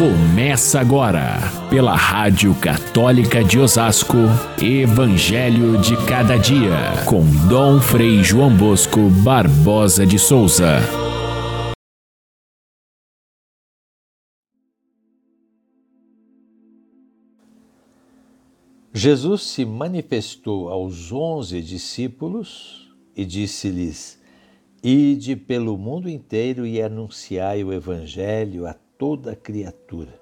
Começa agora, pela Rádio Católica de Osasco, Evangelho de Cada Dia, com Dom Frei João Bosco Barbosa de Souza. Jesus se manifestou aos onze discípulos e disse-lhes: Ide pelo mundo inteiro e anunciai o Evangelho a toda criatura.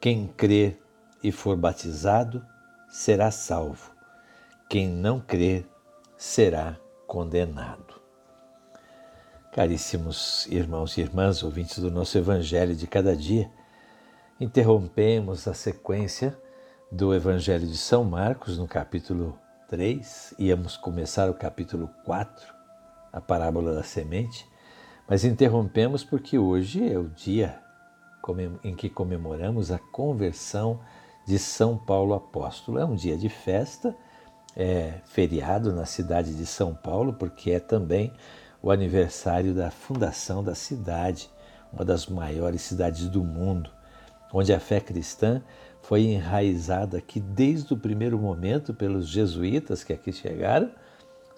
Quem crer e for batizado será salvo. Quem não crer será condenado. Caríssimos irmãos e irmãs, ouvintes do nosso Evangelho de cada dia, interrompemos a sequência do Evangelho de São Marcos no capítulo 3, íamos começar o capítulo 4 a parábola da semente, mas interrompemos porque hoje é o dia em que comemoramos a conversão de São Paulo Apóstolo. É um dia de festa, é feriado na cidade de São Paulo, porque é também o aniversário da fundação da cidade, uma das maiores cidades do mundo, onde a fé cristã foi enraizada aqui desde o primeiro momento pelos jesuítas que aqui chegaram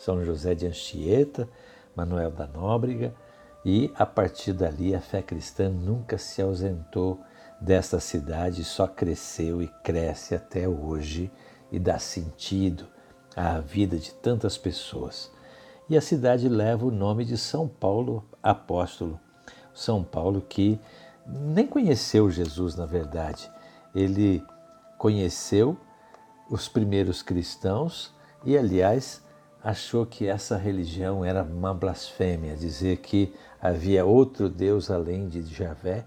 são José de Anchieta, Manuel da Nóbrega, e a partir dali a fé cristã nunca se ausentou desta cidade, só cresceu e cresce até hoje e dá sentido à vida de tantas pessoas. E a cidade leva o nome de São Paulo apóstolo. São Paulo que nem conheceu Jesus, na verdade. Ele conheceu os primeiros cristãos e, aliás, achou que essa religião era uma blasfêmia, dizer que havia outro Deus além de Javé,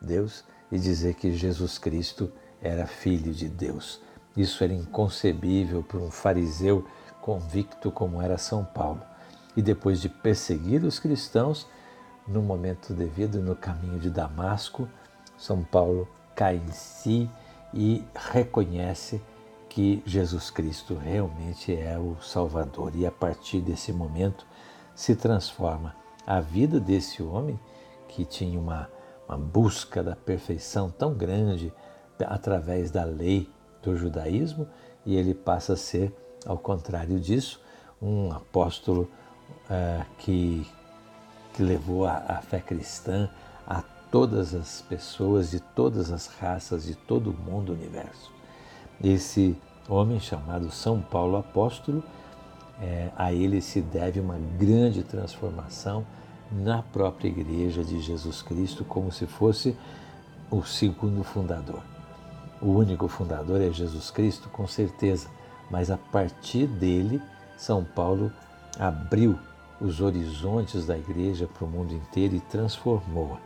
Deus, e dizer que Jesus Cristo era filho de Deus. Isso era inconcebível para um fariseu convicto como era São Paulo. E depois de perseguir os cristãos, no momento devido, no caminho de Damasco, São Paulo cai em si e reconhece que Jesus Cristo realmente é o Salvador. E a partir desse momento se transforma a vida desse homem que tinha uma, uma busca da perfeição tão grande através da lei do judaísmo e ele passa a ser, ao contrário disso, um apóstolo uh, que, que levou a, a fé cristã a todas as pessoas de todas as raças de todo o mundo, universo. Esse homem chamado São Paulo Apóstolo, é, a ele se deve uma grande transformação na própria Igreja de Jesus Cristo, como se fosse o segundo fundador. O único fundador é Jesus Cristo, com certeza, mas a partir dele, São Paulo abriu os horizontes da igreja para o mundo inteiro e transformou-a.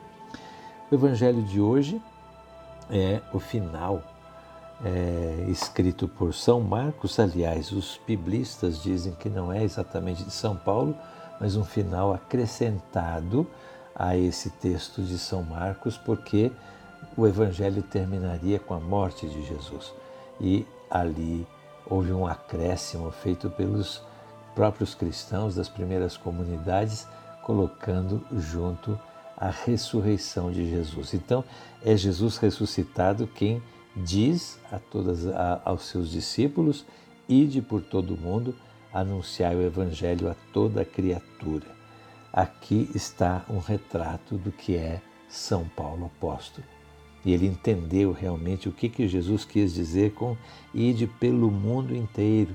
O evangelho de hoje é o final é, escrito por São Marcos. Aliás, os biblistas dizem que não é exatamente de São Paulo, mas um final acrescentado a esse texto de São Marcos, porque o evangelho terminaria com a morte de Jesus. E ali houve um acréscimo feito pelos próprios cristãos das primeiras comunidades, colocando junto a ressurreição de Jesus. Então, é Jesus ressuscitado quem diz a todas a, aos seus discípulos: ide por todo o mundo, anunciai o evangelho a toda criatura. Aqui está um retrato do que é São Paulo apóstolo. E ele entendeu realmente o que, que Jesus quis dizer com ide pelo mundo inteiro,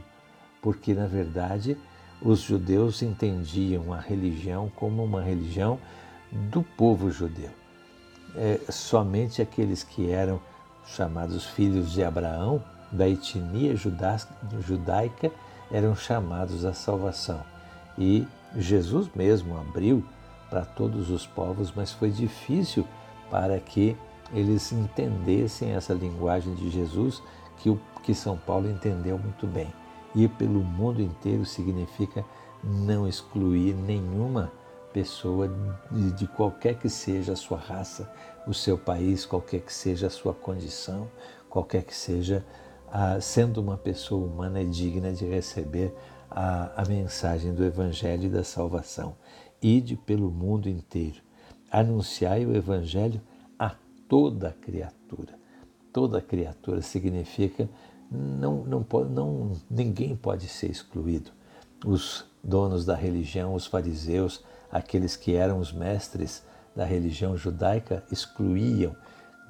porque na verdade os judeus entendiam a religião como uma religião do povo judeu. É, somente aqueles que eram chamados filhos de Abraão, da etnia judaica, eram chamados à salvação. E Jesus mesmo abriu para todos os povos, mas foi difícil para que eles entendessem essa linguagem de Jesus que, o, que São Paulo entendeu muito bem. Ir pelo mundo inteiro significa não excluir nenhuma pessoa de, de, qualquer que seja a sua raça, o seu país, qualquer que seja a sua condição, qualquer que seja, a, sendo uma pessoa humana, é digna de receber a, a mensagem do Evangelho e da salvação. Ide pelo mundo inteiro, anunciai o Evangelho a toda criatura. Toda criatura significa não, não, pode, não ninguém pode ser excluído. Os donos da religião, os fariseus, aqueles que eram os mestres da religião judaica, excluíam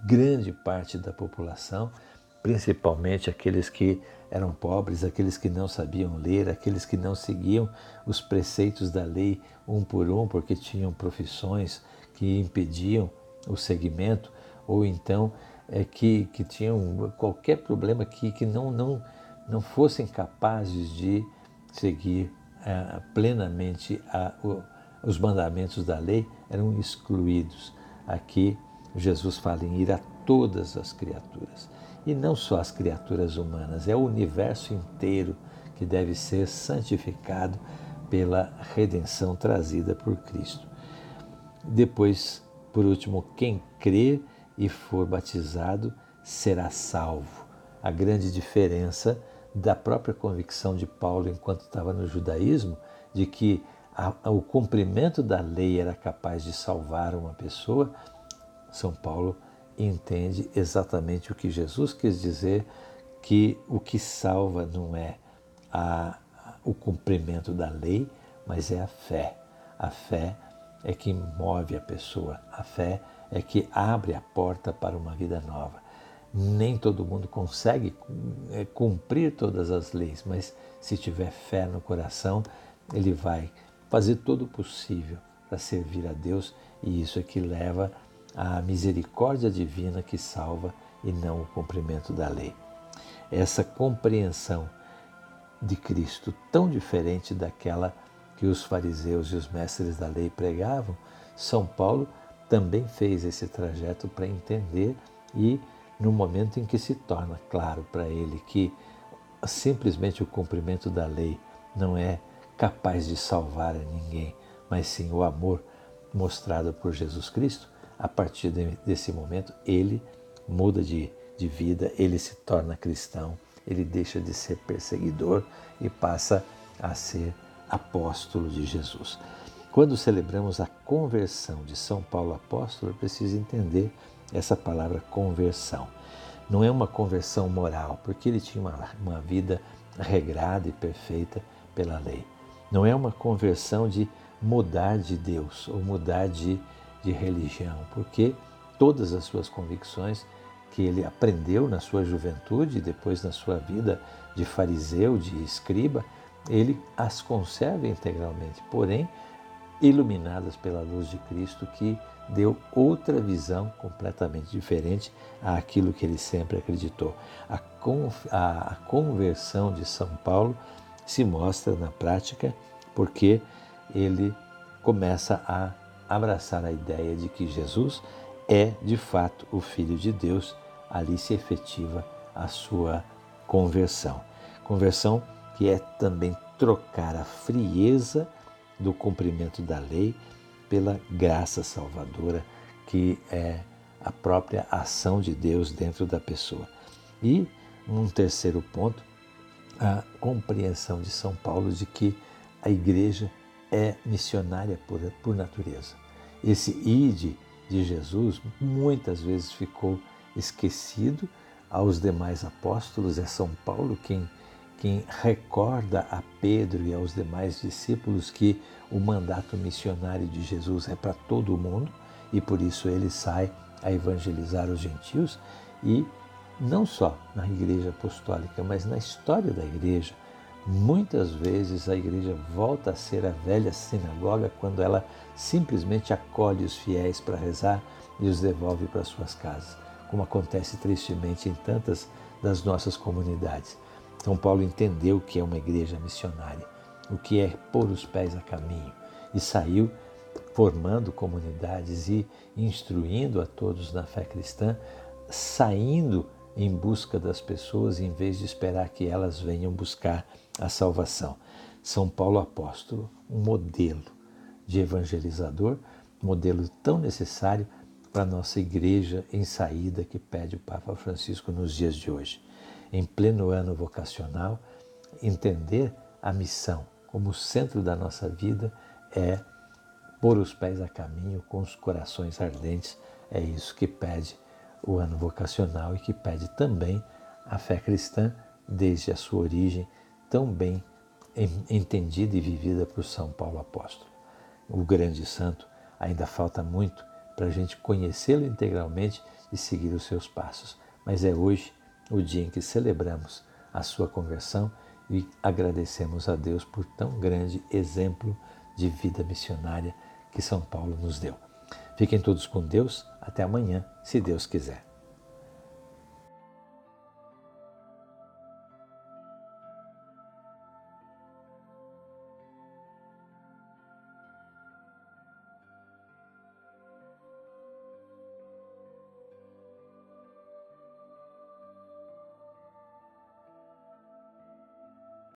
grande parte da população, principalmente aqueles que eram pobres, aqueles que não sabiam ler, aqueles que não seguiam os preceitos da lei um por um, porque tinham profissões que impediam o seguimento, ou então é, que, que tinham qualquer problema que, que não, não, não fossem capazes de seguir plenamente a, o, os mandamentos da lei, eram excluídos. Aqui Jesus fala em ir a todas as criaturas. E não só as criaturas humanas, é o universo inteiro que deve ser santificado pela redenção trazida por Cristo. Depois, por último, quem crer e for batizado será salvo. A grande diferença da própria convicção de Paulo enquanto estava no judaísmo, de que a, a, o cumprimento da lei era capaz de salvar uma pessoa, São Paulo entende exatamente o que Jesus quis dizer, que o que salva não é a, o cumprimento da lei, mas é a fé. A fé é que move a pessoa, a fé é que abre a porta para uma vida nova. Nem todo mundo consegue é, cumprir todas as leis, mas se tiver fé no coração, ele vai fazer todo o possível para servir a Deus e isso é que leva à misericórdia divina que salva e não o cumprimento da lei. Essa compreensão de Cristo tão diferente daquela que os fariseus e os mestres da lei pregavam, São Paulo também fez esse trajeto para entender e no momento em que se torna claro para ele que simplesmente o cumprimento da lei não é capaz de salvar a ninguém, mas sim o amor mostrado por Jesus Cristo, a partir desse momento ele muda de, de vida, ele se torna cristão, ele deixa de ser perseguidor e passa a ser apóstolo de Jesus. Quando celebramos a conversão de São Paulo apóstolo, é preciso entender essa palavra conversão. Não é uma conversão moral, porque ele tinha uma, uma vida regrada e perfeita pela lei. Não é uma conversão de mudar de Deus ou mudar de, de religião, porque todas as suas convicções que ele aprendeu na sua juventude depois na sua vida de fariseu, de escriba, ele as conserva integralmente. Porém, iluminadas pela luz de Cristo, que deu outra visão completamente diferente àquilo que ele sempre acreditou. A, a, a conversão de São Paulo se mostra na prática porque ele começa a abraçar a ideia de que Jesus é de fato o Filho de Deus, ali se efetiva a sua conversão. Conversão que é também trocar a frieza do cumprimento da lei pela graça salvadora, que é a própria ação de Deus dentro da pessoa. E um terceiro ponto, a compreensão de São Paulo de que a igreja é missionária por, por natureza. Esse ide de Jesus muitas vezes ficou esquecido aos demais apóstolos, é São Paulo quem quem recorda a Pedro e aos demais discípulos que o mandato missionário de Jesus é para todo o mundo e por isso ele sai a evangelizar os gentios e não só na igreja apostólica, mas na história da igreja. Muitas vezes a igreja volta a ser a velha sinagoga quando ela simplesmente acolhe os fiéis para rezar e os devolve para suas casas, como acontece tristemente em tantas das nossas comunidades. São Paulo entendeu o que é uma igreja missionária, o que é pôr os pés a caminho, e saiu formando comunidades e instruindo a todos na fé cristã, saindo em busca das pessoas em vez de esperar que elas venham buscar a salvação. São Paulo apóstolo, um modelo de evangelizador, modelo tão necessário para a nossa igreja em saída que pede o Papa Francisco nos dias de hoje em pleno ano vocacional, entender a missão como centro da nossa vida é pôr os pés a caminho com os corações ardentes. É isso que pede o ano vocacional e que pede também a fé cristã desde a sua origem, tão bem entendida e vivida por São Paulo Apóstolo. O grande santo ainda falta muito para a gente conhecê-lo integralmente e seguir os seus passos, mas é hoje o dia em que celebramos a sua conversão e agradecemos a Deus por tão grande exemplo de vida missionária que São Paulo nos deu. Fiquem todos com Deus. Até amanhã, se Deus quiser.